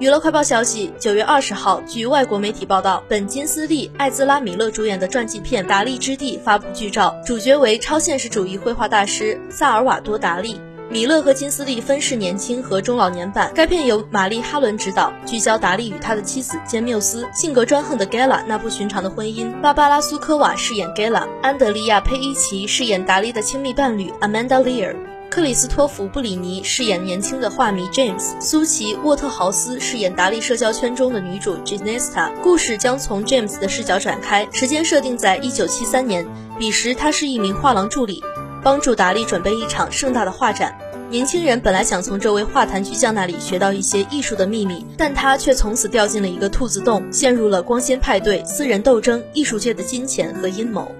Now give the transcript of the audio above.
娱乐快报消息：九月二十号，据外国媒体报道，本金斯利、艾兹拉·米勒主演的传记片《达利之地》发布剧照，主角为超现实主义绘画大师萨尔瓦多·达利。米勒和金斯利分饰年轻和中老年版。该片由玛丽·哈伦执导，聚焦达利与他的妻子兼缪斯性格专横的 Gala 那不寻常的婚姻。芭芭拉·苏科瓦饰演 Gala，安德利亚·佩伊奇饰演达利的亲密伴侣 Amanda Lear。克里斯托弗·布里尼饰演年轻的画迷 James，苏琪·沃特豪斯饰演达利社交圈中的女主 Janesta。故事将从 James 的视角展开，时间设定在1973年，彼时他是一名画廊助理，帮助达利准备一场盛大的画展。年轻人本来想从这位画坛巨匠那里学到一些艺术的秘密，但他却从此掉进了一个兔子洞，陷入了光鲜派对、私人斗争、艺术界的金钱和阴谋。